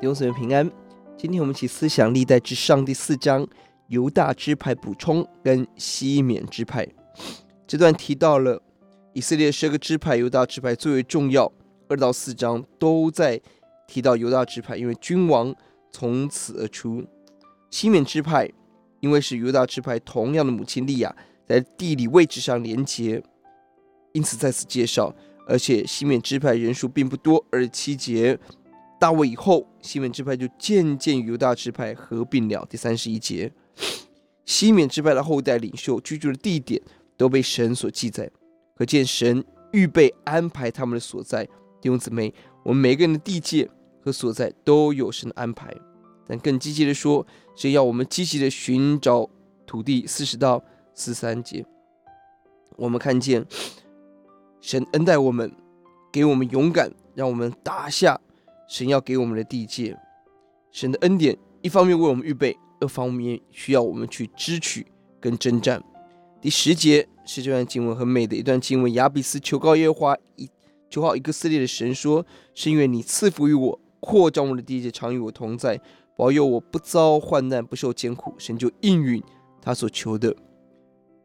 弟兄姊妹平安。今天我们一起思想历代之上第四章犹大支派补充跟西缅支派。这段提到了以色列十个支派，犹大支派最为重要。二到四章都在提到犹大支派，因为君王从此而出。西缅支派因为是犹大支派同样的母亲利亚，在地理位置上连结，因此在此介绍。而且西缅支派人数并不多，二十七节，大卫以后，西缅支派就渐渐与犹大支派合并了。第三十一节，西缅支派的后代领袖居住的地点都被神所记载，可见神预备安排他们的所在。弟兄姊妹，我们每个人的地界和所在都有神的安排。但更积极的说，是要我们积极的寻找土地。四十到四三节，我们看见。神恩待我们，给我们勇敢，让我们打下神要给我们的地界。神的恩典一方面为我们预备，二方面需要我们去支取跟征战。第十节是这段经文很美的一段经文：亚比斯求告耶和华，以求告以色列的神说：“是因为你赐福于我，扩张我的地界，常与我同在，保佑我不遭患难，不受艰苦。”神就应允他所求的。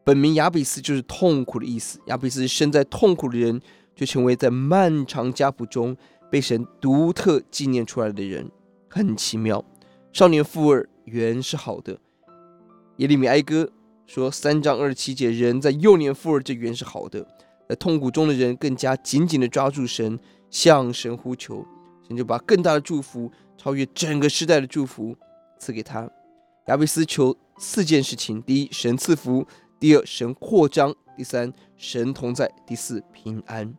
本名亚比斯就是痛苦的意思。亚比斯是身在痛苦的人，就成为在漫长家谱中被神独特纪念出来的人，很奇妙。少年富二原是好的。耶利米哀歌说三章二十七节，人在幼年富二，这原是好的。在痛苦中的人更加紧紧地抓住神，向神呼求，神就把更大的祝福，超越整个时代的祝福赐给他。亚比斯求四件事情：第一，神赐福。第二，神扩张；第三，神同在；第四，平安。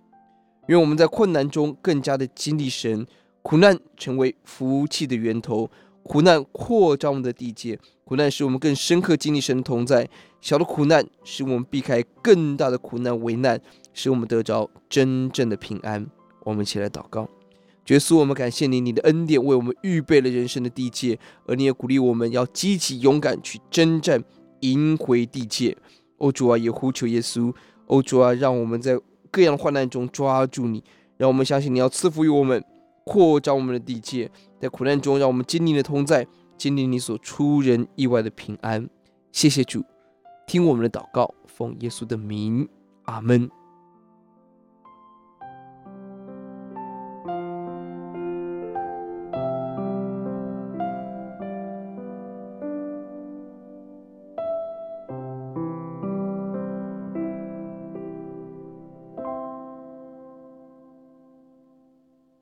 愿我们在困难中更加的经历神，苦难成为福气的源头，苦难扩张我们的地界，苦难使我们更深刻经历神同在。小的苦难使我们避开更大的苦难危难，使我们得着真正的平安。我们一起来祷告：耶稣，我们感谢你，你的恩典为我们预备了人生的地界，而你也鼓励我们要积极勇敢去征战。赢回地界，欧主啊，也呼求耶稣，欧主啊，让我们在各样的患难中抓住你，让我们相信你要赐福于我们，扩张我们的地界，在苦难中让我们经历的同在，经历你所出人意外的平安。谢谢主，听我们的祷告，奉耶稣的名，阿门。